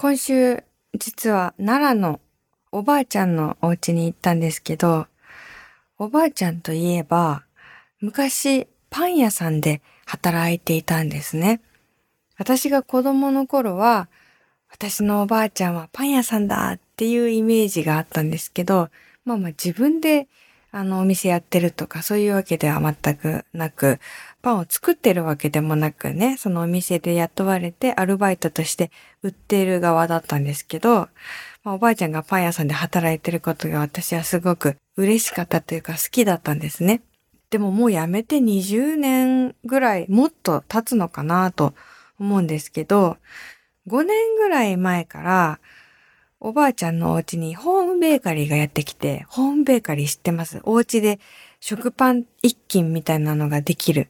今週、実は奈良のおばあちゃんのお家に行ったんですけど、おばあちゃんといえば、昔パン屋さんで働いていたんですね。私が子供の頃は、私のおばあちゃんはパン屋さんだっていうイメージがあったんですけど、まあまあ自分であのお店やってるとかそういうわけでは全くなく、パンを作ってるわけでもなくね、そのお店で雇われてアルバイトとして売っている側だったんですけど、まあ、おばあちゃんがパン屋さんで働いてることが私はすごく嬉しかったというか好きだったんですね。でももう辞めて20年ぐらいもっと経つのかなと思うんですけど、5年ぐらい前からおばあちゃんのお家にホームベーカリーがやってきて、ホームベーカリー知ってます？お家で食パン一斤みたいなのができる。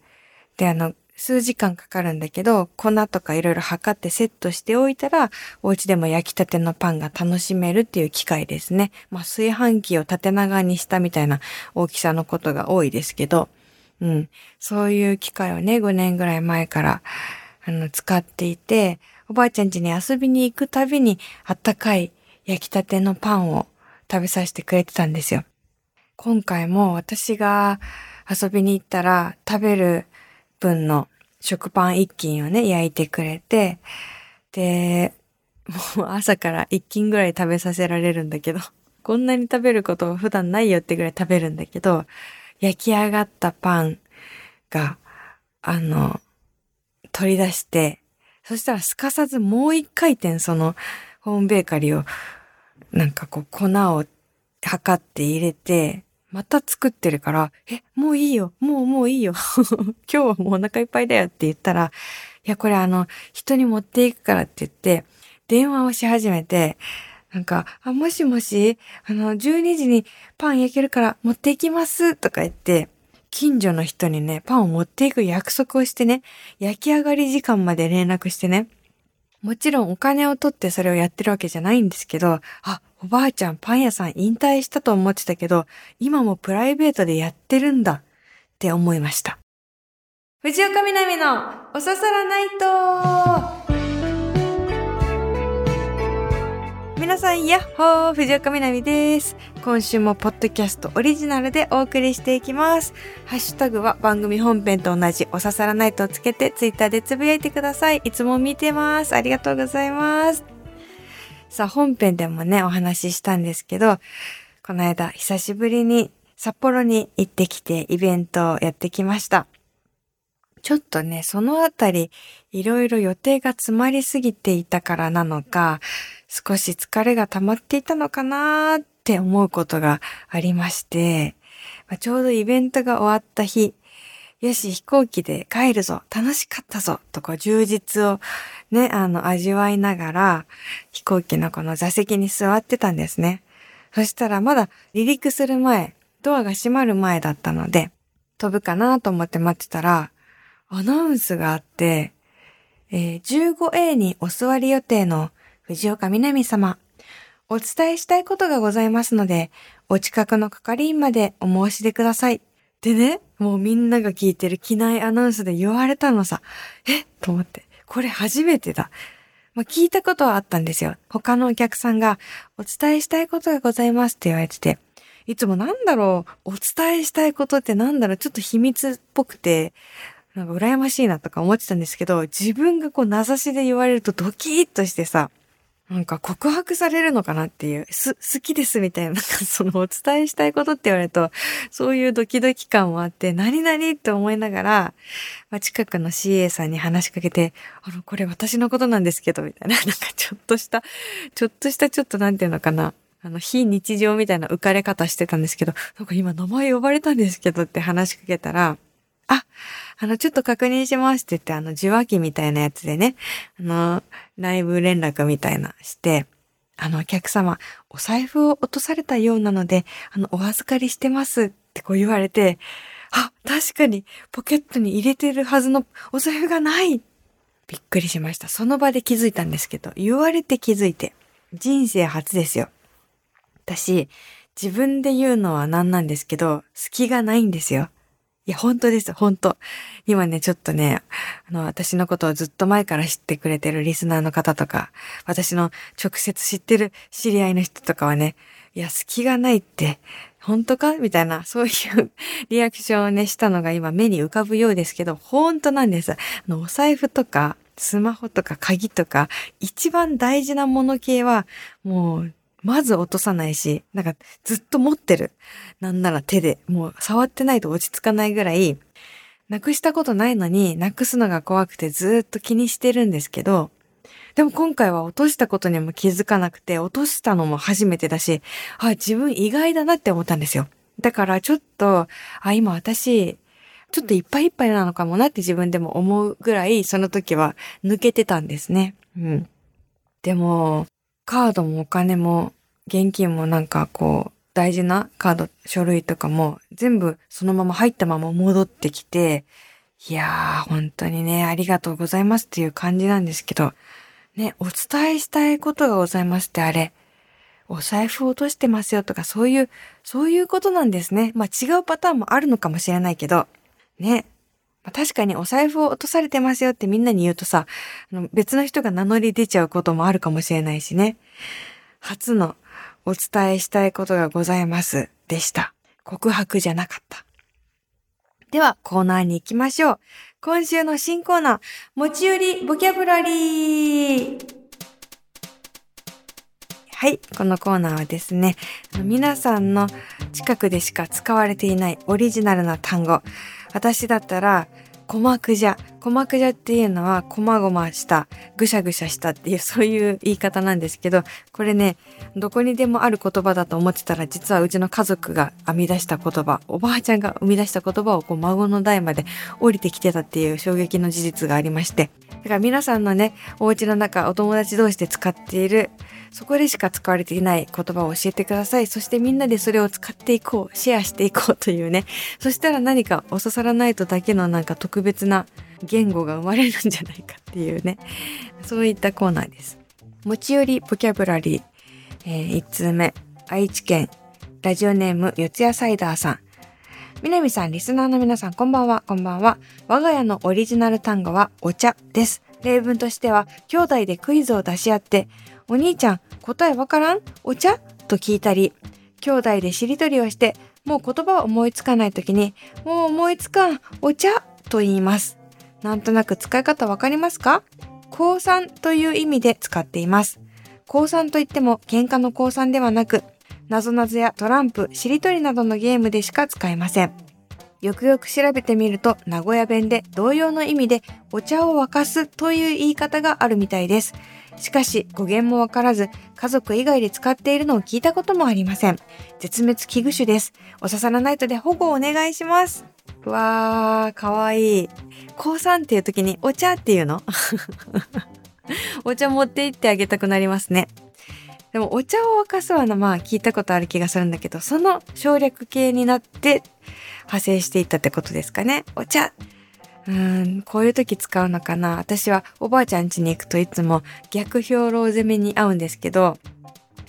で、あの、数時間かかるんだけど、粉とかいろいろ測ってセットしておいたら、お家でも焼きたてのパンが楽しめるっていう機械ですね。まあ、炊飯器を縦長にしたみたいな大きさのことが多いですけど、うん。そういう機械をね、5年ぐらい前から、あの、使っていて、おばあちゃん家に遊びに行くたびに、あったかい焼きたてのパンを食べさせてくれてたんですよ。今回も私が遊びに行ったら食べる分の食パン一斤をね、焼いてくれて、で、もう朝から一斤ぐらい食べさせられるんだけど、こんなに食べること普段ないよってぐらい食べるんだけど、焼き上がったパンが、あの、取り出して、そしたらすかさずもう一回転そのホームベーカリーを、なんかこう粉を測って入れて、また作ってるから、え、もういいよ、もうもういいよ。今日はもうお腹いっぱいだよって言ったら、いや、これあの、人に持っていくからって言って、電話をし始めて、なんか、あ、もしもし、あの、12時にパン焼けるから持っていきますとか言って、近所の人にね、パンを持っていく約束をしてね、焼き上がり時間まで連絡してね、もちろんお金を取ってそれをやってるわけじゃないんですけど、あ、おばあちゃんパン屋さん引退したと思ってたけど、今もプライベートでやってるんだって思いました。藤岡みなみのおささらナイト皆さん、やっほー藤岡みなみです。今週もポッドキャストオリジナルでお送りしていきます。ハッシュタグは番組本編と同じおささらナイトをつけてツイッターでつぶやいてください。いつも見てます。ありがとうございます。さあ、本編でもね、お話ししたんですけど、この間、久しぶりに札幌に行ってきてイベントをやってきました。ちょっとね、そのあたり、いろいろ予定が詰まりすぎていたからなのか、少し疲れが溜まっていたのかなーって思うことがありまして、ま、ちょうどイベントが終わった日、よし、飛行機で帰るぞ、楽しかったぞ、とこう充実をね、あの、味わいながら、飛行機のこの座席に座ってたんですね。そしたらまだ離陸する前、ドアが閉まる前だったので、飛ぶかなと思って待ってたら、アナウンスがあって、えー、15A にお座り予定の藤岡みなみ様、お伝えしたいことがございますので、お近くの係員までお申し出ください。でね、もうみんなが聞いてる機内アナウンスで言われたのさ。え？と思って。これ初めてだ。まあ、聞いたことはあったんですよ。他のお客さんが、お伝えしたいことがございますって言われてて、いつもなんだろう、お伝えしたいことってなんだろう、ちょっと秘密っぽくて、なんか羨ましいなとか思ってたんですけど、自分がこう名指しで言われるとドキッとしてさ、なんか告白されるのかなっていう、す、好きですみたいな、なんかそのお伝えしたいことって言われると、そういうドキドキ感もあって、何々って思いながら、まあ、近くの CA さんに話しかけて、あの、これ私のことなんですけど、みたいな、なんかちょっとした、ちょっとしたちょっとなんていうのかな、あの、非日常みたいな浮かれ方してたんですけど、なんか今名前呼ばれたんですけどって話しかけたら、あ、あの、ちょっと確認しますって言って、あの、受話器みたいなやつでね、あの、内部連絡みたいなして、あの、お客様、お財布を落とされたようなので、あの、お預かりしてますってこう言われて、あ、確かに、ポケットに入れてるはずのお財布がないびっくりしました。その場で気づいたんですけど、言われて気づいて。人生初ですよ。私、自分で言うのは何なんですけど、隙がないんですよ。いや、本当です、本当。今ね、ちょっとね、あの、私のことをずっと前から知ってくれてるリスナーの方とか、私の直接知ってる知り合いの人とかはね、いや、隙がないって、本当か？みたいな、そういう リアクションをね、したのが今目に浮かぶようですけど、本当なんです。あの、お財布とか、スマホとか鍵とか、一番大事なもの系は、もう、まず落とさないし、なんかずっと持ってる。なんなら手で、もう触ってないと落ち着かないぐらい、なくしたことないのに、なくすのが怖くてずっと気にしてるんですけど、でも今回は落としたことにも気づかなくて、落としたのも初めてだし、あ、自分意外だなって思ったんですよ。だからちょっと、あ、今私、ちょっといっぱいいっぱいなのかもなって自分でも思うぐらい、その時は抜けてたんですね。うん。でも、カードもお金も現金もなんかこう、大事なカード、書類とかも全部そのまま入ったまま戻ってきて、いやー、本当にね、ありがとうございますっていう感じなんですけど、ね、お伝えしたいことがございますってあれ、お財布落としてますよとかそういう、そういうことなんですね。まあ違うパターンもあるのかもしれないけど、ね。確かにお財布を落とされてますよってみんなに言うとさ、別の人が名乗り出ちゃうこともあるかもしれないしね。初のお伝えしたいことがございますでした。告白じゃなかった。では、コーナーに行きましょう。今週の新コーナー、持ち寄りボキャブラリー。はい、このコーナーはですね、皆さんの近くでしか使われていないオリジナルな単語。私だったら、鼓膜じゃ。鼓膜じゃっていうのは、こまごました、ぐしゃぐしゃしたっていう、そういう言い方なんですけど、これね、どこにでもある言葉だと思ってたら、実はうちの家族が編み出した言葉、おばあちゃんが生み出した言葉をこう孫の代まで降りてきてたっていう衝撃の事実がありまして。だから皆さんのね、お家の中、お友達同士で使っている、そこでしか使われていない言葉を教えてください。そしてみんなでそれを使っていこう、シェアしていこうというね。そしたら何かおささらないとだけのなんか特別な言語が生まれるんじゃないかっていうね。そういったコーナーです。持ち寄りボキャブラリー、えー、1通目、愛知県、ラジオネーム、四谷サイダーさん。南さん、リスナーの皆さん、こんばんは、こんばんは。我が家のオリジナル単語はお茶です。例文としては、兄弟でクイズを出し合って、お兄ちゃん、答えわからん？お茶？と聞いたり、兄弟でしりとりをして、もう言葉を思いつかない時に、もう思いつかん、お茶？と言います。なんとなく使い方わかりますか？降参という意味で使っています。降参といっても喧嘩の降参ではなく、なぞなぞやトランプ、しりとりなどのゲームでしか使えません。よくよく調べてみると、名古屋弁で同様の意味でお茶を沸かすという言い方があるみたいです。しかし語源もわからず家族以外で使っているのを聞いたこともありません。絶滅危惧種です。おささらナイトで保護をお願いします。わー、かわいい。高三っていう時にお茶っていうの？お茶持って行ってあげたくなりますね。でもお茶を沸かすはのまあ聞いたことある気がするんだけど、その省略形になって派生していったってことですかね。お茶うーん、こういう時使うのかな。私はおばあちゃん家に行くといつも逆兵糧攻めに合うんですけど、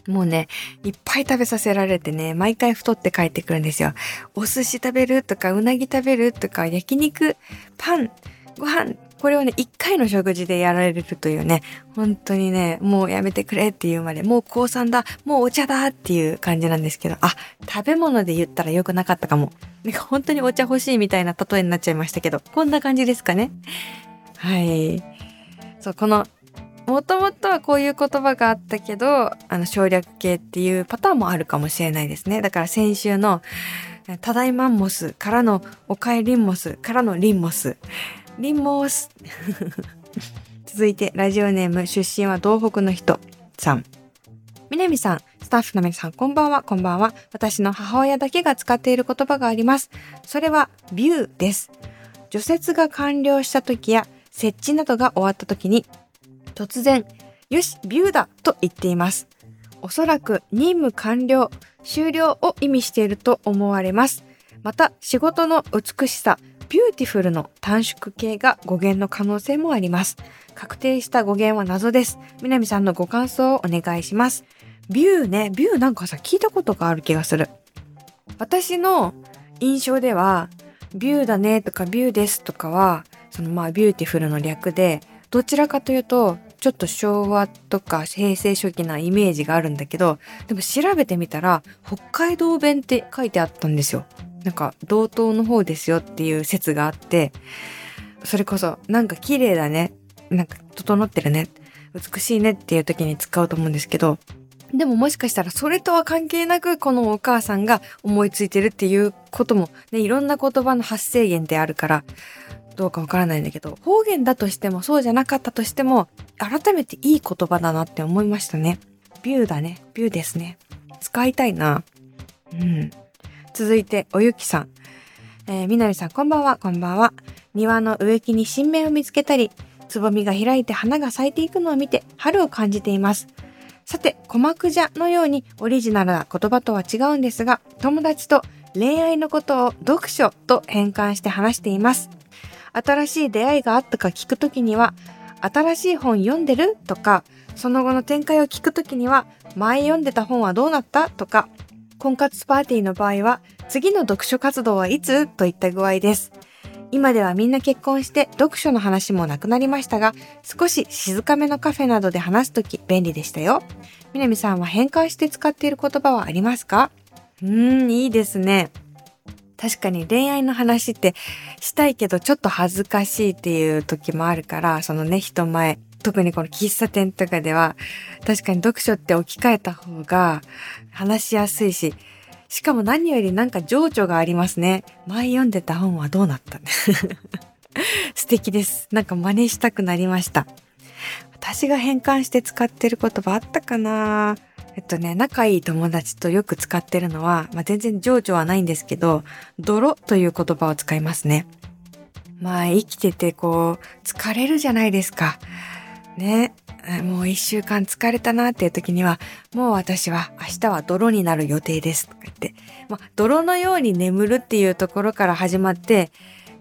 もうね、いっぱい食べさせられてね、毎回太って帰ってくるんですよ。お寿司食べるとか、うなぎ食べるとか、焼肉、パン、ご飯、これをね、一回の食事でやられるというね、本当にね、もうやめてくれっていうまで、もう高3だ、もうお茶だっていう感じなんですけど、あ、食べ物で言ったら良くなかったかも。なんか 本当にお茶欲しいみたいな例えになっちゃいましたけど、こんな感じですかね。はい。そう、この、もともとはこういう言葉があったけど、あの省略形っていうパターンもあるかもしれないですね。だから先週の、ただいまんモスからのおかえりんモスからのリンモス。リンモス。続いて、ラジオネーム、出身は東北の人さん。南さん、スタッフの皆さん、こんばんは、こんばんは。私の母親だけが使っている言葉があります。それは、ビューです。除雪が完了した時や、設置などが終わった時に、突然、よし、ビューだと言っています。おそらく任務完了、終了を意味していると思われます。また、仕事の美しさ、ビューティフルの短縮形が語源の可能性もあります。確定した語源は謎です。南さんのご感想をお願いします。ビューね、ビューなんかさ、聞いたことがある気がする。私の印象では、ビューだねとかビューですとかは、そのまあビューティフルの略で、どちらかというと、ちょっと昭和とか平成初期なイメージがあるんだけど、でも調べてみたら、北海道弁って書いてあったんですよ。なんか、道東の方ですよっていう説があって、それこそ、なんか綺麗だね。なんか、整ってるね。美しいねっていう時に使うと思うんですけど、でももしかしたらそれとは関係なくこのお母さんが思いついてるっていうこともね、いろんな言葉の発生源であるから、どうかわからないんだけど、方言だとしてもそうじゃなかったとしても、改めていい言葉だなって思いましたね。ビューだね。ビューですね。使いたいな。うん。続いて、おゆきさん。えー、みなみさん、こんばんは、こんばんは。庭の植木に新芽を見つけたり、つぼみが開いて花が咲いていくのを見て、春を感じています。さて、鼓膜じゃのようにオリジナルな言葉とは違うんですが、友達と恋愛のことを読書と変換して話しています。新しい出会いがあったか聞くときには、新しい本読んでる？とか、その後の展開を聞くときには、前読んでた本はどうなった？とか、婚活パーティーの場合は、次の読書活動はいつ？といった具合です。今ではみんな結婚して読書の話もなくなりましたが、少し静かめのカフェなどで話すとき便利でしたよ。みなみさんは変換して使っている言葉はありますか？うーん、いいですね。確かに恋愛の話ってしたいけどちょっと恥ずかしいっていう時もあるから、そのね、人前、特にこの喫茶店とかでは、確かに読書って置き換えた方が話しやすいし、しかも何よりなんか情緒がありますね。前読んでた本はどうなった 素敵です。なんか真似したくなりました。私が変換して使ってる言葉あったかなえっとね、仲いい友達とよく使ってるのは、まあ、全然情緒はないんですけど、泥という言葉を使いますね。まあ、生きててこう、疲れるじゃないですか。ね。もう一週間疲れたなっていう時には、もう私は明日は泥になる予定ですとか言って、まあ、泥のように眠るっていうところから始まって、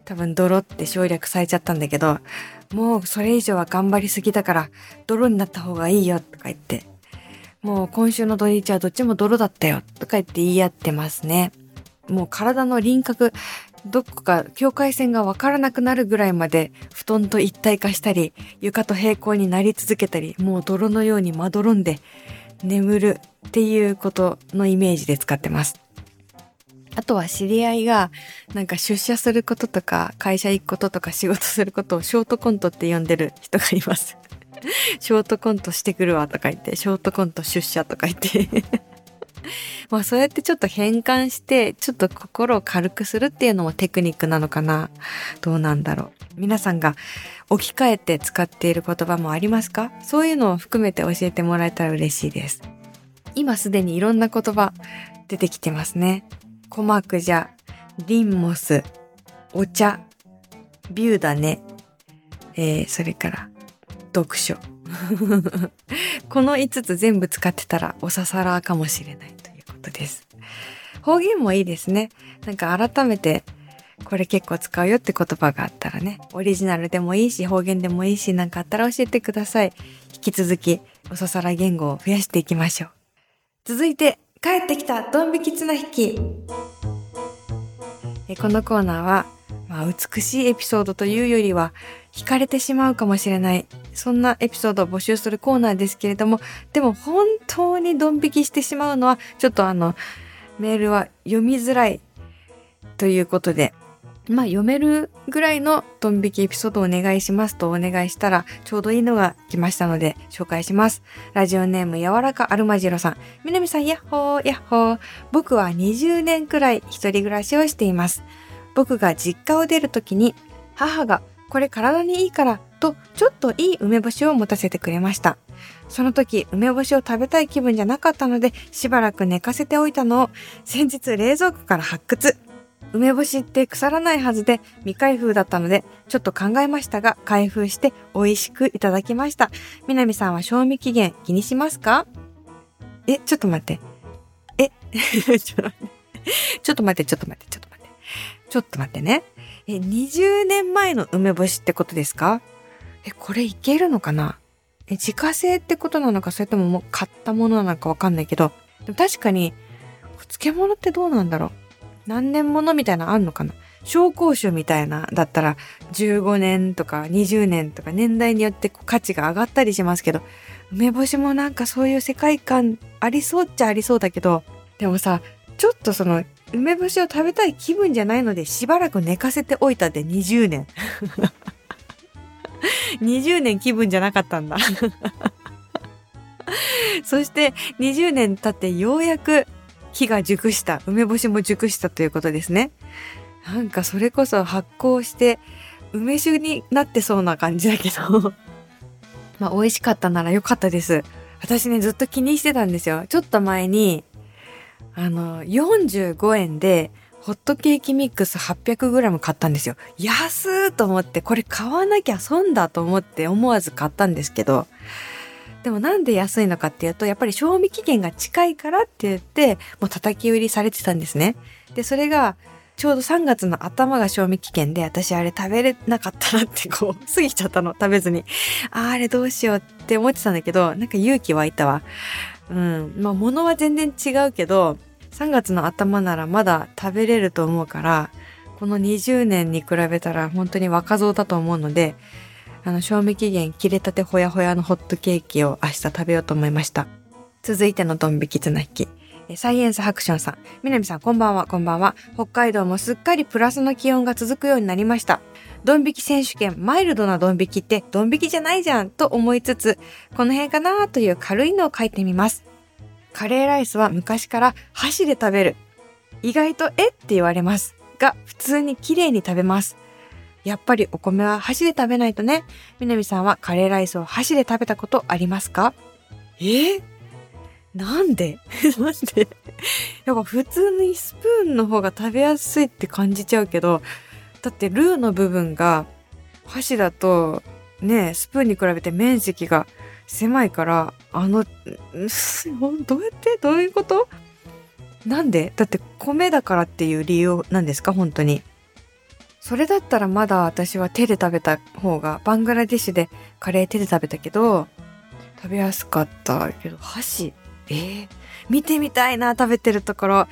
多分泥って省略されちゃったんだけど、もうそれ以上は頑張りすぎだから、泥になった方がいいよとか言って、もう今週の土日はどっちも泥だったよとか言って言い合ってますね。もう体の輪郭、どこか境界線がわからなくなるぐらいまで布団と一体化したり、床と平行になり続けたり、もう泥のようにまどろんで眠るっていうことのイメージで使ってます。あとは知り合いがなんか出社することとか会社行くこととか仕事することをショートコントって呼んでる人がいます。ショートコントしてくるわとか言って、ショートコント出社とか言って まあそうやってちょっと変換して、ちょっと心を軽くするっていうのもテクニックなのかな。どうなんだろう。皆さんが置き換えて使っている言葉もありますか？そういうのを含めて教えてもらえたら嬉しいです。今すでにいろんな言葉出てきてますね。鼓膜じゃ、リンモス、お茶、ビューだね、えー、それから、読書。この5つ全部使ってたらおささらかもしれないということです。方言もいいですね。なんか改めてこれ結構使うよって言葉があったらね、オリジナルでもいいし方言でもいいしなんかあったら教えてください。引き続きおささら言語を増やしていきましょう。続いて帰ってきたドン引き綱引き。このコーナーは、まあ、美しいエピソードというよりは惹かれてしまうかもしれない。そんなエピソードを募集するコーナーですけれども、でも本当にドン引きしてしまうのは、ちょっとあの、メールは読みづらいということで、まあ読めるぐらいのドン引きエピソードをお願いしますとお願いしたらちょうどいいのが来ましたので紹介します。ラジオネーム柔らかアルマジロさん。みなみさん、やっほー、やっほー。僕は20年くらい一人暮らしをしています。僕が実家を出るときに母がこれ体にいいからとちょっといい梅干しを持たせてくれました。その時梅干しを食べたい気分じゃなかったのでしばらく寝かせておいたのを先日冷蔵庫から発掘。梅干しって腐らないはずで未開封だったのでちょっと考えましたが開封して美味しくいただきました。南さんは賞味期限気にしますか？え、ちょっと待って。え、ちょっと待って。ちょっと待って、ちょっと待って、ちょっと待って。ちょっと待ってね。え、20年前の梅干しってことですか？え、これいけるのかな？え、自家製ってことなのか、それとももう買ったものなのかわかんないけど、でも確かに、漬物ってどうなんだろう？何年ものみたいなのあんのかな？紹興酒みたいなだったら15年とか20年とか年代によって価値が上がったりしますけど梅干しもなんかそういう世界観ありそうっちゃありそうだけどでもさちょっとその梅干しを食べたい気分じゃないのでしばらく寝かせておいたで20年。20年気分じゃなかったんだ そして20年経ってようやく木が熟した、梅干しも熟したということですね。なんかそれこそ発酵して梅酒になってそうな感じだけど まあ美味しかったなら良かったです。私ね、ずっと気にしてたんですよ。ちょっと前に、あの、45円で、ホットケーキミックス 800g 買ったんですよ。安ーと思って、これ買わなきゃ損だと思って思わず買ったんですけど、でもなんで安いのかっていうと、やっぱり賞味期限が近いからって言って、もう叩き売りされてたんですね。で、それが、ちょうど3月の頭が賞味期限で、私あれ食べれなかったなってこう、過ぎちゃったの、食べずに。ああれどうしようって思ってたんだけど、なんか勇気湧いたわ。うん。まあ物は全然違うけど、3月の頭ならまだ食べれると思うから、この20年に比べたら本当に若造だと思うので、あの、賞味期限切れたてほやほやのホットケーキを明日食べようと思いました。続いてのドン引き綱引き。サイエンスハクションさん。みなみさん、こんばんは、こんばんは。北海道もすっかりプラスの気温が続くようになりました。ドン引き選手権、マイルドなドン引きってドン引きじゃないじゃんと思いつつ、この辺かなという軽いのを書いてみます。カレーライスは昔から箸で食べる。意外とえって言われます。が、普通に綺麗に食べます。やっぱりお米は箸で食べないとね。みなみさんはカレーライスを箸で食べたことありますか？え？ー、なんで？なんで？やっぱ普通にスプーンの方が食べやすいって感じちゃうけど、だってルーの部分が箸だとね、スプーンに比べて面積が狭いから、あの、どうやって？どういうこと？なんで？だって米だからっていう理由なんですか？本当に。それだったらまだ私は手で食べた方が、バングラディッシュでカレー手で食べたけど、食べやすかったけど、箸、えー、見てみたいな、食べてるところ。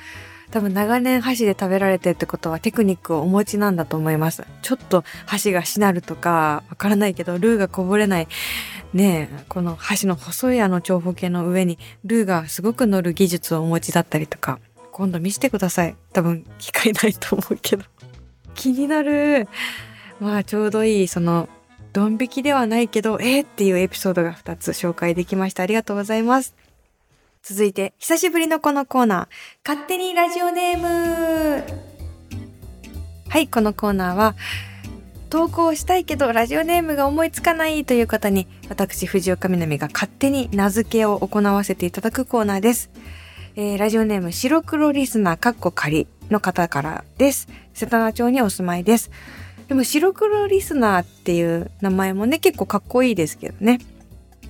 多分長年箸で食べられてるってことはテクニックをお持ちなんだと思います。ちょっと箸がしなるとか、わからないけど、ルーがこぼれない。ねえ、この箸の細いあの長方形の上にルーがすごく乗る技術をお持ちだったりとか、今度見せてください。多分機会ないと思うけど。気になる。まあちょうどいい、その、ドン引きではないけど、えー、っていうエピソードが2つ紹介できました。ありがとうございます。続いて、久しぶりのこのコーナー、勝手にラジオネームはい、このコーナーは、投稿したいけどラジオネームが思いつかないという方に私藤岡みなみが勝手に名付けを行わせていただくコーナーです。えー、ラジオネーム白黒リスナーかっこ仮の方からです。瀬田名町にお住まいです。でも白黒リスナーっていう名前もね、結構かっこいいですけどね。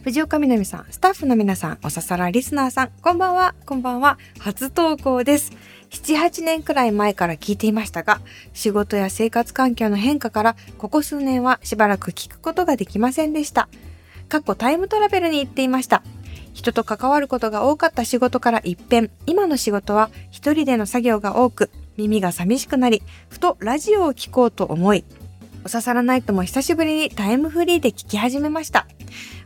藤岡みなみさん、スタッフの皆さん、おささらリスナーさん、こんばんは、こんばんは、初投稿です。7、8年くらい前から聞いていましたが、仕事や生活環境の変化から、ここ数年はしばらく聞くことができませんでした。過去タイムトラベルに行っていました。人と関わることが多かった仕事から一変、今の仕事は一人での作業が多く、耳が寂しくなり、ふとラジオを聴こうと思い、おささらないとも久しぶりにタイムフリーで聞き始めました。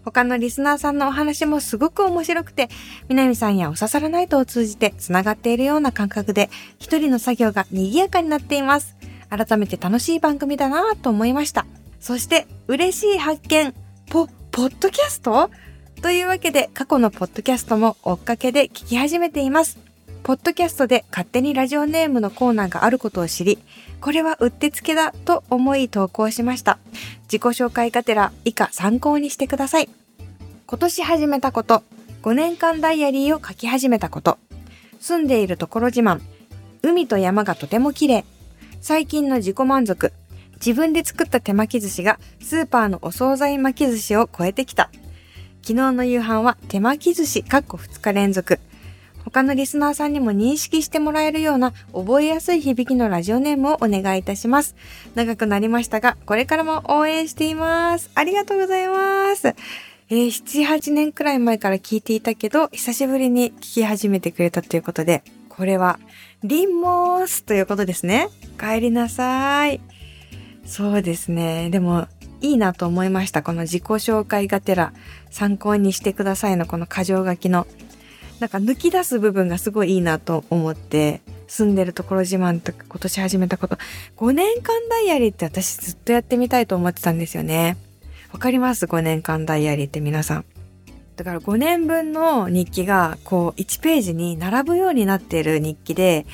他のリスナーさんのお話もすごく面白くて、南さんやおささらないとを通じて繋がっているような感覚で、一人の作業が賑やかになっています。改めて楽しい番組だなぁと思いました。そして、嬉しい発見。ポ、ポッドキャスト？というわけで、過去のポッドキャストも追っかけで聞き始めています。ポッドキャストで勝手にラジオネームのコーナーがあることを知り、これはうってつけだと思い投稿しました。自己紹介がてら以下参考にしてください。今年始めたこと、5年間ダイアリーを書き始めたこと、住んでいるところ自慢、海と山がとても綺麗、最近の自己満足、自分で作った手巻き寿司がスーパーのお惣菜巻き寿司を超えてきた。昨日の夕飯は手巻き寿司かっこ2日連続。他のリスナーさんにも認識してもらえるような覚えやすい響きのラジオネームをお願いいたします。長くなりましたが、これからも応援しています。ありがとうございます。えー、7、8年くらい前から聞いていたけど、久しぶりに聞き始めてくれたということで、これは、リンモースということですね。帰りなさい。そうですね。でも、いいなと思いました。この自己紹介がてら参考にしてくださいのこの箇条書きの。なんか抜き出す部分がすごいいいなと思って、住んでるところ自慢とか今年始めたこと、5年間ダイアリーって私ずっとやってみたいと思ってたんですよね。わかります ?5 年間ダイアリーって皆さん。だから5年分の日記がこう1ページに並ぶようになっている日記で、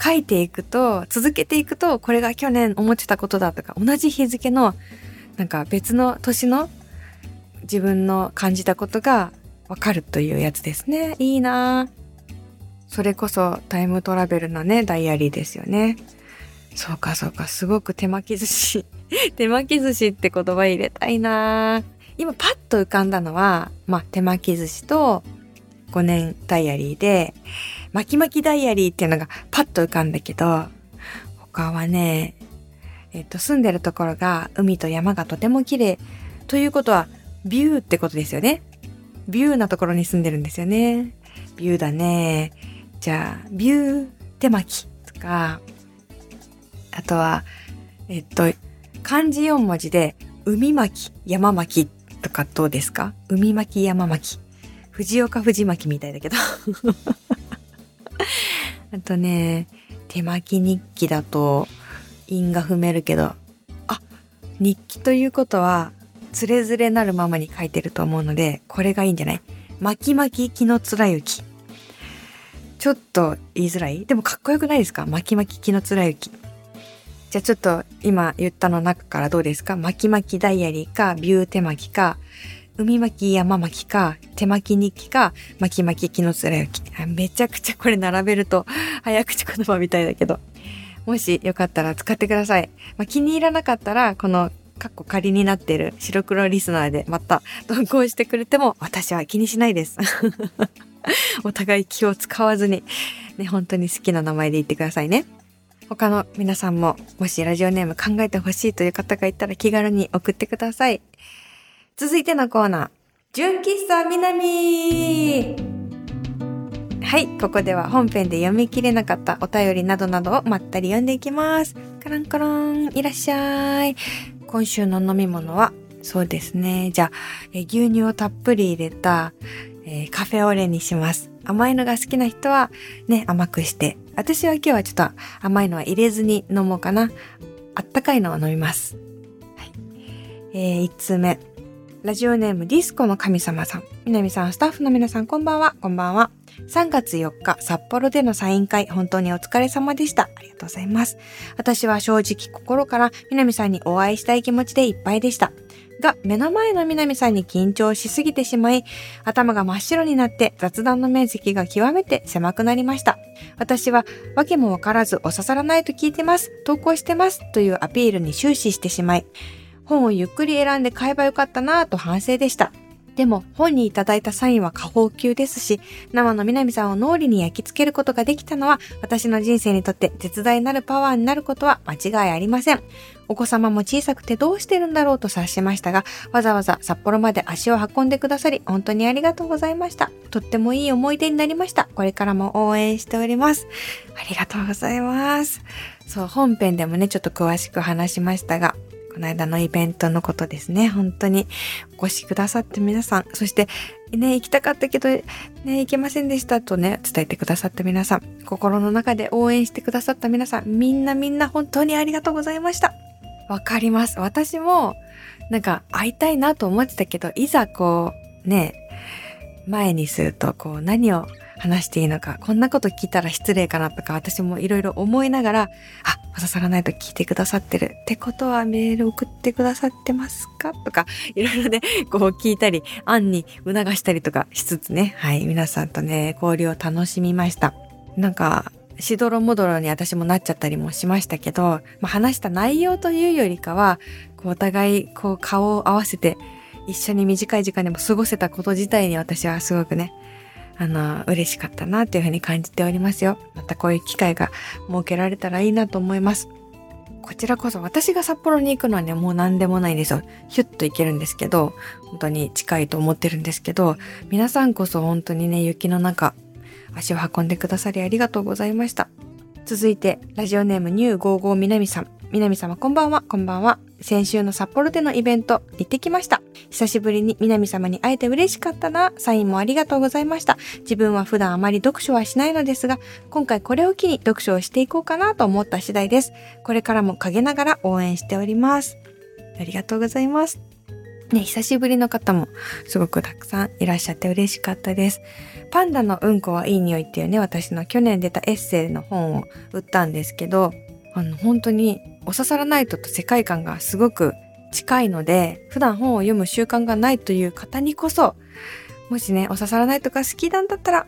書いていくと、続けていくと、これが去年思ってたことだとか、同じ日付の、なんか別の年の自分の感じたことがわかるというやつですね。いいなそれこそタイムトラベルのね、ダイアリーですよね。そうかそうか、すごく手巻き寿司。手巻き寿司って言葉入れたいな今パッと浮かんだのは、まあ、手巻き寿司と5年ダイアリーで、巻き巻きダイアリーっていうのがパッと浮かんだけど、他はね、えっと、住んでるところが海と山がとても綺麗。ということは、ビューってことですよね。ビューなところに住んでるんですよね。ビューだね。じゃあ、ビュー手巻きとか、あとは、えっと、漢字4文字で、海巻き、山巻きとかどうですか？海巻き山巻き。藤岡藤巻きみたいだけど あとね、手巻き日記だと韻が踏めるけど、あ、日記ということは、つれづれなるままに書いてると思うので、これがいいんじゃない？巻き巻き気の貫雪。ちょっと言いづらい？でもかっこよくないですか？巻き巻き気の貫雪。じゃあちょっと今言ったの中からどうですか？巻き巻きダイアリーか、ビュー手巻きか、海巻き山巻きか、手巻き日記か、巻き巻き木の貫雪。めちゃくちゃこれ並べると 早口言葉みたいだけど。もしよかったら使ってください。まあ、気に入らなかったら、このカッコ仮になってる白黒リスナーでまた投稿してくれても私は気にしないです。お互い気を使わずに、ね、本当に好きな名前で言ってくださいね。他の皆さんも、もしラジオネーム考えてほしいという方がいたら気軽に送ってください。続いてのコーナー、純喫茶南はい、ここでは本編で読み切れなかったお便りなどなどをまったり読んでいきます。カランコロン、いらっしゃい。今週の飲み物は、そうですね。じゃあ、え牛乳をたっぷり入れた、えー、カフェオレにします。甘いのが好きな人はね、甘くして私は今日はちょっと甘いのは入れずに飲もうかな。あったかいのを飲みます。はい。えー、1通目。ラジオネームディスコの神様さん。南さん、スタッフの皆さん、こんばんは。こんばんは。3月4日、札幌でのサイン会、本当にお疲れ様でした。ありがとうございます。私は正直心から南さんにお会いしたい気持ちでいっぱいでした。が目の前の南さんに緊張しすぎてしまい、頭が真っ白になって雑談の面積が極めて狭くなりました。私は訳もわからずお刺さらないと聞いてます、投稿してますというアピールに終始してしまい、本をゆっくり選んで買えばよかったなぁと反省でした。でも本にいただいたサインは下方級ですし、生の南さんを脳裏に焼き付けることができたのは、私の人生にとって絶大なるパワーになることは間違いありません。お子様も小さくてどうしてるんだろうと察しましたが、わざわざ札幌まで足を運んでくださり、本当にありがとうございました。とってもいい思い出になりました。これからも応援しております。ありがとうございます。そう、本編でもね、ちょっと詳しく話しましたが、この間のイベントのことですね。本当にお越しくださって皆さん、そしてね、行きたかったけど、ね、行けませんでしたとね、伝えてくださった皆さん、心の中で応援してくださった皆さん、みんなみんな本当にありがとうございました。わかります。私も、なんか会いたいなと思ってたけど、いざこう、ね、前にすると、こう、何を話していいのか、こんなこと聞いたら失礼かなとか、私もいろいろ思いながら、あ、刺さらないと聞いてくださってる。ってことはメール送ってくださってますかとか、いろいろね、こう聞いたり、案に促したりとかしつつね、はい、皆さんとね、交流を楽しみました。なんか、しどろもどろに私もなっちゃったりもしましたけど、まあ、話した内容というよりかは、こうお互いこう顔を合わせて一緒に短い時間でも過ごせたこと自体に私はすごくね、あの、嬉しかったなというふうに感じておりますよ。またこういう機会が設けられたらいいなと思います。こちらこそ私が札幌に行くのはね、もう何でもないんですよ。ヒュッと行けるんですけど、本当に近いと思ってるんですけど、皆さんこそ本当にね、雪の中、足を運んでくださりありがとうございました。続いて、ラジオネームニュー55みなみさん。みなみ様こんばんは、こんばんは。先週の札幌でのイベント行ってきました。久しぶりにみなみ様に会えて嬉しかったな。サインもありがとうございました。自分は普段あまり読書はしないのですが、今回これを機に読書をしていこうかなと思った次第です。これからも陰ながら応援しております。ありがとうございます。ね、久しぶりの方もすごくたくさんいらっしゃって嬉しかったです。パンダのうんこはいい匂いっていうね、私の去年出たエッセイの本を売ったんですけど、あの、本当におささらナイトと世界観がすごく近いので、普段本を読む習慣がないという方にこそ、もしね、おささらナイトが好きなんだったら、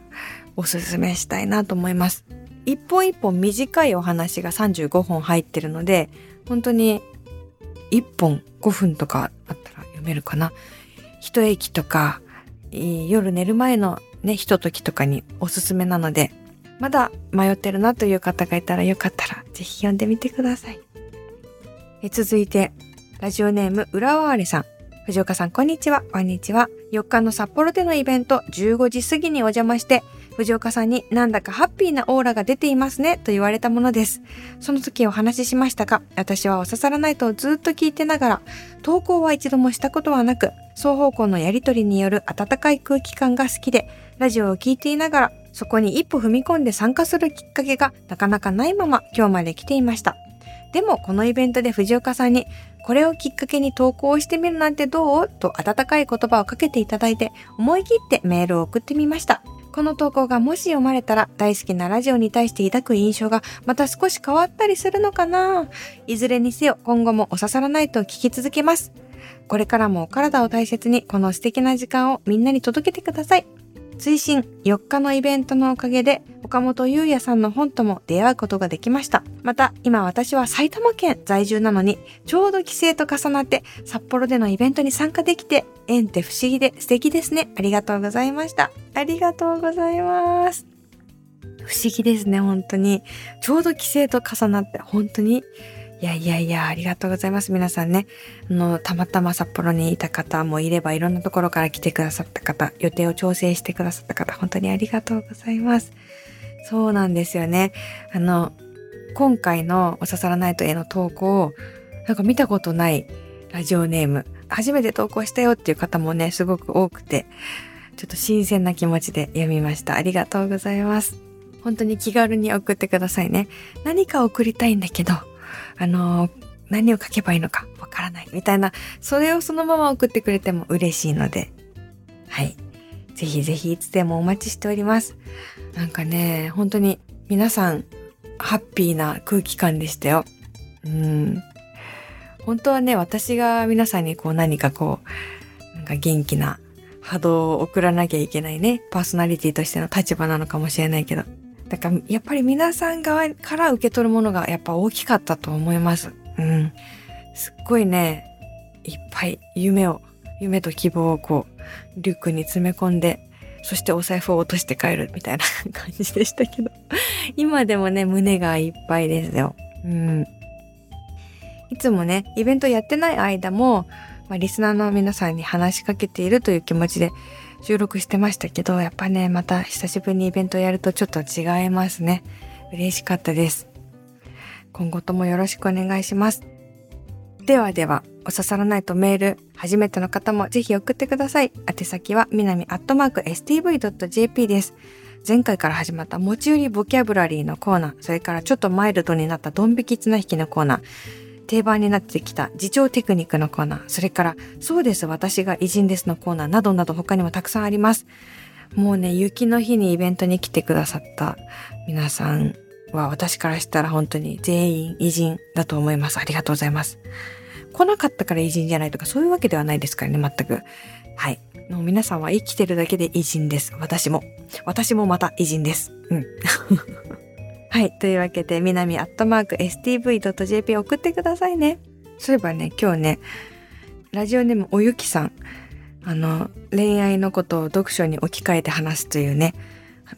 おすすめしたいなと思います。一本一本短いお話が35本入ってるので、本当に1本5分とかあったら読めるかな。一駅とか、夜寝る前のね、ひとときとかにおすすめなので、まだ迷ってるなという方がいたらよかったらぜひ読んでみてください。え続いて、ラジオネーム、浦和あれさん。藤岡さん、こんにちは。こんにちは。4日の札幌でのイベント、15時過ぎにお邪魔して、藤岡さんになんだかハッピーなオーラが出ていますね、と言われたものです。その時お話ししましたが、私はお刺さらないとずっと聞いてながら、投稿は一度もしたことはなく、双方向のやりとりによる温かい空気感が好きで、ラジオを聴いていながら、そこに一歩踏み込んで参加するきっかけがなかなかないまま今日まで来ていました。でもこのイベントで藤岡さんにこれをきっかけに投稿してみるなんてどう？と温かい言葉をかけていただいて思い切ってメールを送ってみました。この投稿がもし読まれたら大好きなラジオに対して抱く印象がまた少し変わったりするのかな？いずれにせよ今後もお刺さらないと聞き続けます。これからもお体を大切にこの素敵な時間をみんなに届けてください。追伸4日のイベントのおかげで岡本優也さんの本とも出会うことができました。また今私は埼玉県在住なのにちょうど帰省と重なって札幌でのイベントに参加できて縁って不思議で素敵ですね。ありがとうございました。ありがとうございます。不思議ですね、本当に。ちょうど帰省と重なって本当にいやいやいや、ありがとうございます。皆さんね。あの、たまたま札幌にいた方もいれば、いろんなところから来てくださった方、予定を調整してくださった方、本当にありがとうございます。そうなんですよね。あの、今回のおささらナイトへの投稿を、なんか見たことないラジオネーム、初めて投稿したよっていう方もね、すごく多くて、ちょっと新鮮な気持ちで読みました。ありがとうございます。本当に気軽に送ってくださいね。何か送りたいんだけど、あの、何を書けばいいのかわからないみたいな、それをそのまま送ってくれても嬉しいので、はい。ぜひぜひいつでもお待ちしております。なんかね、本当に皆さん、ハッピーな空気感でしたよ。うん。本当はね、私が皆さんにこう何かこう、なんか元気な波動を送らなきゃいけないね、パーソナリティとしての立場なのかもしれないけど、だからやっぱり皆さん側から受け取るものがやっぱ大きかったと思います。うん。すっごいね、いっぱい夢を、夢と希望をこう、リュックに詰め込んで、そしてお財布を落として帰るみたいな感じでしたけど、今でもね、胸がいっぱいですよ。うん。いつもね、イベントやってない間も、まあ、リスナーの皆さんに話しかけているという気持ちで収録してましたけど、やっぱね、また久しぶりにイベントやるとちょっと違いますね。嬉しかったです。今後ともよろしくお願いします。ではでは、お刺さらないとメール、初めての方もぜひ送ってください。宛先は、みなみアットマーク stv.jp です。前回から始まった持ち寄りボキャブラリーのコーナー、それからちょっとマイルドになったドン引き綱引きのコーナー、定番になってきた自重テクニックのコーナー、それからそうです私が偉人ですのコーナーなどなど他にもたくさんあります。もうね、雪の日にイベントに来てくださった皆さんは私からしたら本当に全員偉人だと思います。ありがとうございます。来なかったから偉人じゃないとかそういうわけではないですからね、全く。はい。もう皆さんは生きてるだけで偉人です。私も。私もまた偉人です。うん。はい。というわけで、南アットマーク stv.jp 送ってくださいね。そういえばね、今日ね、ラジオネームおゆきさん、あの、恋愛のことを読書に置き換えて話すというね、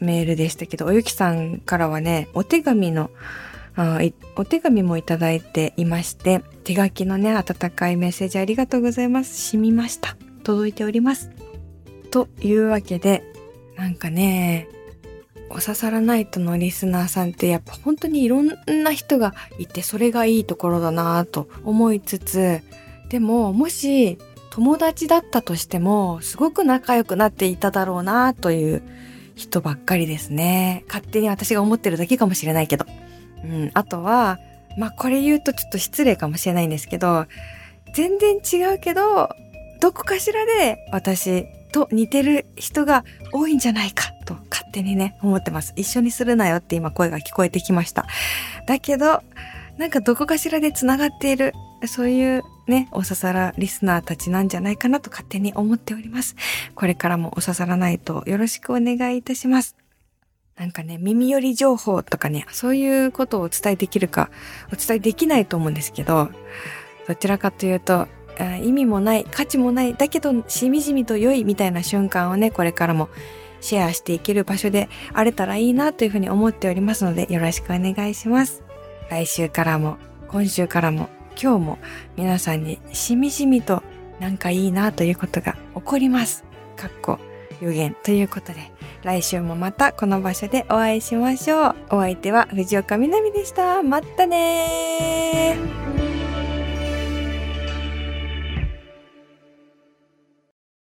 メールでしたけど、おゆきさんからはね、お手紙の、お手紙もいただいていまして、手書きのね、温かいメッセージありがとうございます。染みました。届いております。というわけで、なんかね、おささらナイトのリスナーさんってやっぱ本当にいろんな人がいてそれがいいところだなぁと思いつつでももし友達だったとしてもすごく仲良くなっていただろうなという人ばっかりですね。勝手に私が思ってるだけかもしれないけど。うん、あとは、まあこれ言うとちょっと失礼かもしれないんですけど、全然違うけど、どこかしらで私と似てる人が多いんじゃないか手にね、思ってます。一緒にするなよって今声が聞こえてきました。だけど、なんかどこかしらで繋がっている、そういうね、おささらリスナーたちなんじゃないかなと勝手に思っております。これからもおささらないとよろしくお願いいたします。なんかね、耳寄り情報とかね、そういうことをお伝えできるか、お伝えできないと思うんですけど、どちらかというと、意味もない、価値もない、だけどしみじみと良いみたいな瞬間をね、これからもシェアしていける場所であれたらいいなというふうに思っておりますので、よろしくお願いします。来週からも、今週からも、今日も皆さんにしみじみとなんかいいなということが起こります。かっこ予言ということで、来週もまたこの場所でお会いしましょう。お相手は藤岡みなみでした。またねー。